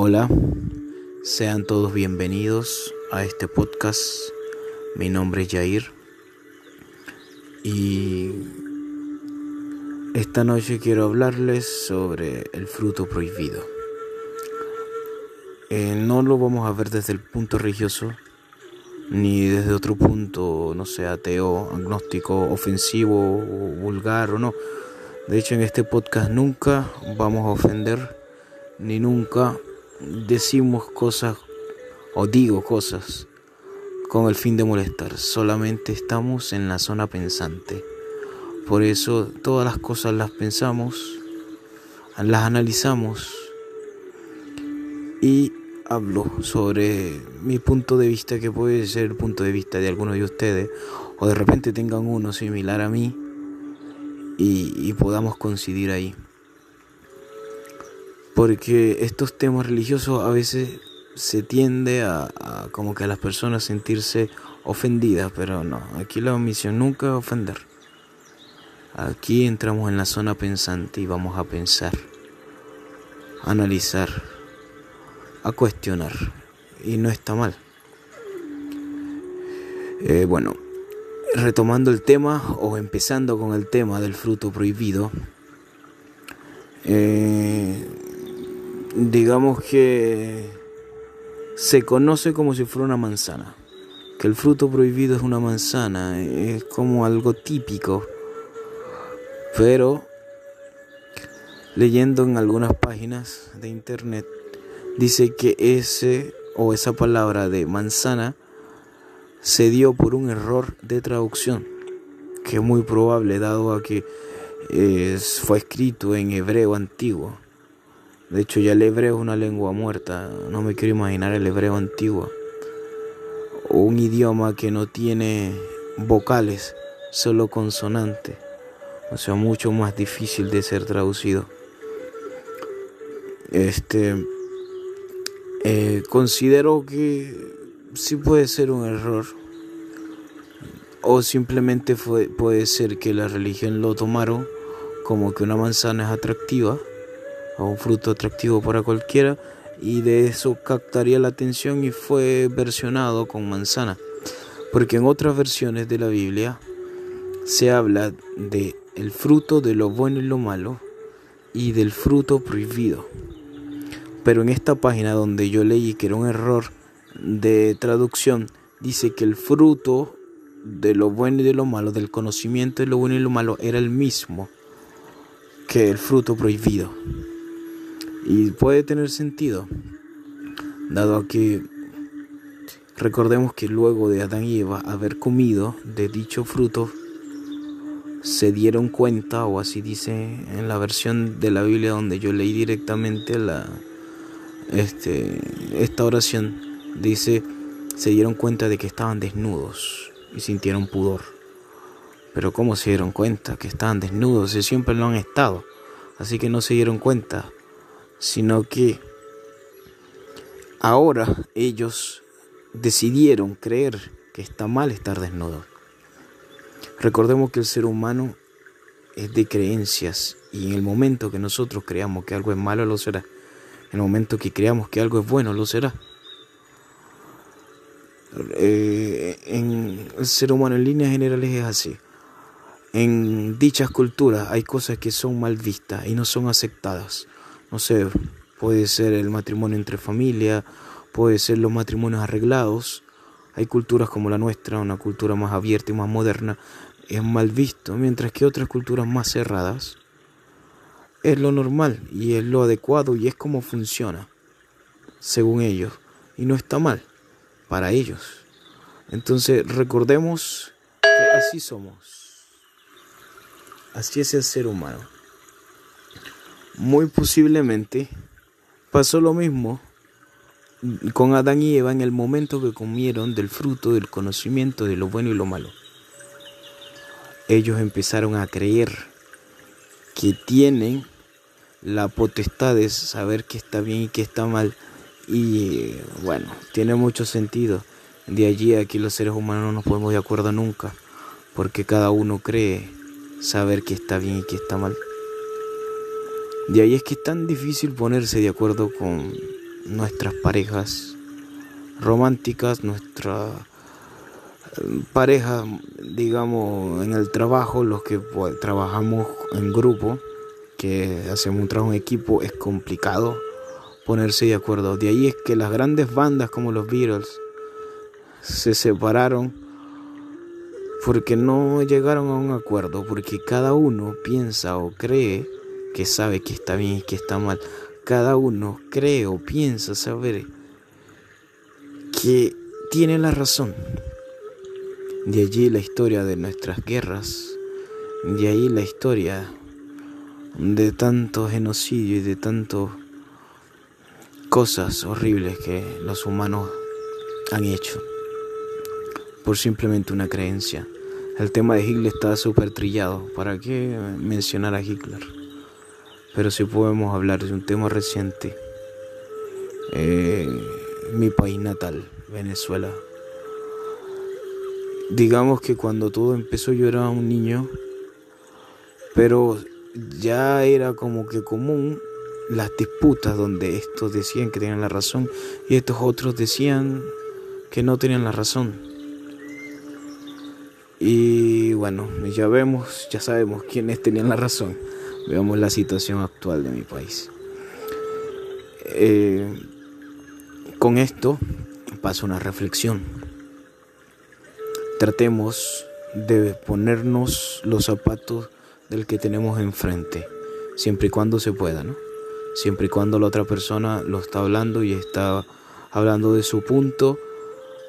Hola, sean todos bienvenidos a este podcast. Mi nombre es Jair y esta noche quiero hablarles sobre el fruto prohibido. Eh, no lo vamos a ver desde el punto religioso ni desde otro punto, no sé, ateo, agnóstico, ofensivo, vulgar o no. De hecho, en este podcast nunca vamos a ofender ni nunca decimos cosas o digo cosas con el fin de molestar. Solamente estamos en la zona pensante. Por eso todas las cosas las pensamos, las analizamos y hablo sobre mi punto de vista que puede ser el punto de vista de algunos de ustedes o de repente tengan uno similar a mí y, y podamos coincidir ahí porque estos temas religiosos a veces se tiende a, como que a las personas sentirse ofendidas, pero no, aquí la omisión nunca es ofender. Aquí entramos en la zona pensante y vamos a pensar, a analizar, a cuestionar, y no está mal. Eh, bueno, retomando el tema o empezando con el tema del fruto prohibido, eh, digamos que se conoce como si fuera una manzana, que el fruto prohibido es una manzana, es como algo típico, pero leyendo en algunas páginas de internet dice que ese o esa palabra de manzana se dio por un error de traducción, que es muy probable dado a que fue escrito en hebreo antiguo. De hecho, ya el hebreo es una lengua muerta. No me quiero imaginar el hebreo antiguo. Un idioma que no tiene vocales, solo consonantes. O sea, mucho más difícil de ser traducido. Este. Eh, considero que sí puede ser un error. O simplemente fue, puede ser que la religión lo tomaron como que una manzana es atractiva un fruto atractivo para cualquiera y de eso captaría la atención y fue versionado con manzana. Porque en otras versiones de la Biblia se habla de el fruto de lo bueno y lo malo y del fruto prohibido. Pero en esta página donde yo leí que era un error de traducción, dice que el fruto de lo bueno y de lo malo, del conocimiento de lo bueno y lo malo, era el mismo que el fruto prohibido. Y puede tener sentido, dado que recordemos que luego de Adán y Eva haber comido de dicho fruto, se dieron cuenta, o así dice en la versión de la Biblia donde yo leí directamente la, este, esta oración, dice, se dieron cuenta de que estaban desnudos y sintieron pudor. Pero ¿cómo se dieron cuenta que estaban desnudos? Si siempre lo han estado. Así que no se dieron cuenta sino que ahora ellos decidieron creer que está mal estar desnudo. Recordemos que el ser humano es de creencias y en el momento que nosotros creamos que algo es malo lo será. En el momento que creamos que algo es bueno lo será. Eh, en el ser humano en líneas generales es así. En dichas culturas hay cosas que son mal vistas y no son aceptadas no sé, puede ser el matrimonio entre familia, puede ser los matrimonios arreglados. Hay culturas como la nuestra, una cultura más abierta y más moderna, es mal visto, mientras que otras culturas más cerradas es lo normal y es lo adecuado y es como funciona, según ellos, y no está mal para ellos. Entonces recordemos que así somos, así es el ser humano. Muy posiblemente pasó lo mismo con Adán y Eva en el momento que comieron del fruto del conocimiento de lo bueno y lo malo. Ellos empezaron a creer que tienen la potestad de saber qué está bien y qué está mal. Y bueno, tiene mucho sentido. De allí a aquí los seres humanos no nos ponemos de acuerdo nunca, porque cada uno cree saber qué está bien y qué está mal. De ahí es que es tan difícil ponerse de acuerdo con nuestras parejas románticas, nuestra eh, pareja, digamos, en el trabajo, los que trabajamos en grupo, que hacemos un trabajo en equipo, es complicado ponerse de acuerdo. De ahí es que las grandes bandas como los Beatles se separaron porque no llegaron a un acuerdo, porque cada uno piensa o cree que sabe que está bien y que está mal. Cada uno cree o piensa saber que tiene la razón. De allí la historia de nuestras guerras, de ahí la historia de tanto genocidio y de tanto cosas horribles que los humanos han hecho por simplemente una creencia. El tema de Hitler está súper trillado. ¿Para qué mencionar a Hitler? Pero si podemos hablar de un tema reciente. Eh, mi país natal, Venezuela. Digamos que cuando todo empezó yo era un niño, pero ya era como que común las disputas donde estos decían que tenían la razón y estos otros decían que no tenían la razón. Y bueno, ya vemos, ya sabemos quiénes tenían la razón. Veamos la situación actual de mi país. Eh, con esto pasa una reflexión. Tratemos de ponernos los zapatos del que tenemos enfrente, siempre y cuando se pueda, ¿no? Siempre y cuando la otra persona lo está hablando y está hablando de su punto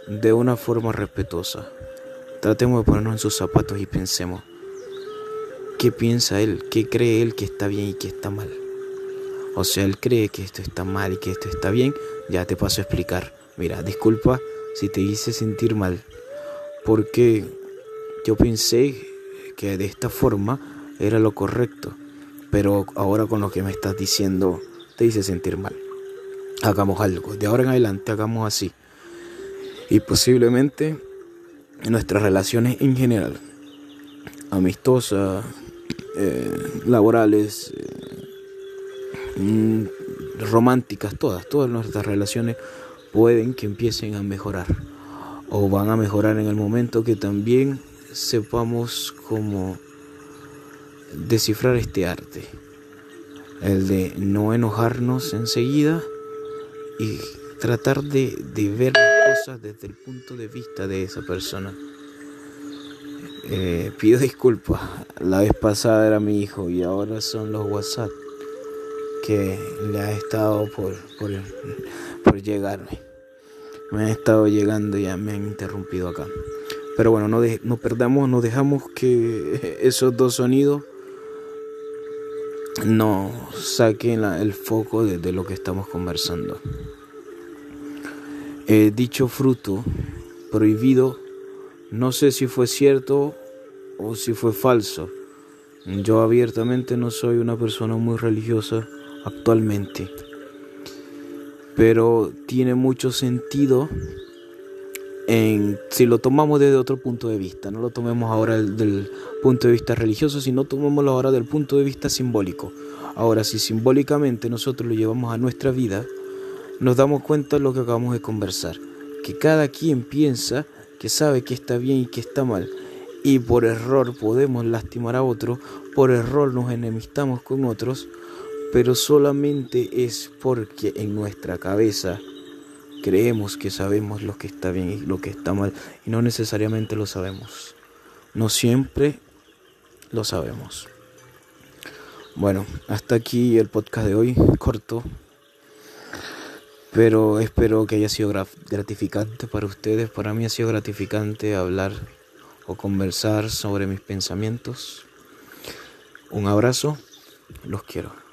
de una forma respetuosa. Tratemos de ponernos en sus zapatos y pensemos, ¿qué piensa él? ¿Qué cree él que está bien y que está mal? O sea, él cree que esto está mal y que esto está bien, ya te paso a explicar. Mira, disculpa si te hice sentir mal, porque yo pensé que de esta forma era lo correcto, pero ahora con lo que me estás diciendo te hice sentir mal. Hagamos algo, de ahora en adelante hagamos así. Y posiblemente en nuestras relaciones en general, amistosas, eh, laborales, eh, mm, románticas, todas, todas nuestras relaciones pueden que empiecen a mejorar o van a mejorar en el momento que también sepamos cómo descifrar este arte, el de no enojarnos enseguida y tratar de, de ver las cosas desde el punto de vista de esa persona. Eh, pido disculpas, la vez pasada era mi hijo y ahora son los WhatsApp que le ha estado por, por, llegarme. Me han estado llegando y ya me han interrumpido acá. Pero bueno, no, no perdamos, no dejamos que esos dos sonidos no saquen el foco de, lo que estamos conversando. He dicho fruto prohibido, no sé si fue cierto o si fue falso. Yo abiertamente no soy una persona muy religiosa actualmente. Pero tiene mucho sentido en, si lo tomamos desde otro punto de vista. No lo tomemos ahora del, punto de vista religioso, sino tomémoslo ahora del punto de vista simbólico. Ahora, si simbólicamente nosotros lo llevamos a nuestra vida, nos damos cuenta de lo que acabamos de conversar. Que cada quien piensa que sabe que está bien y que está mal. Y por error podemos lastimar a otro, por error nos enemistamos con otros pero solamente es porque en nuestra cabeza creemos que sabemos lo que está bien y lo que está mal y no necesariamente lo sabemos. No siempre lo sabemos. Bueno, hasta aquí el podcast de hoy, corto, pero espero que haya sido gratificante para ustedes. Para mí ha sido gratificante hablar o conversar sobre mis pensamientos. Un abrazo, los quiero.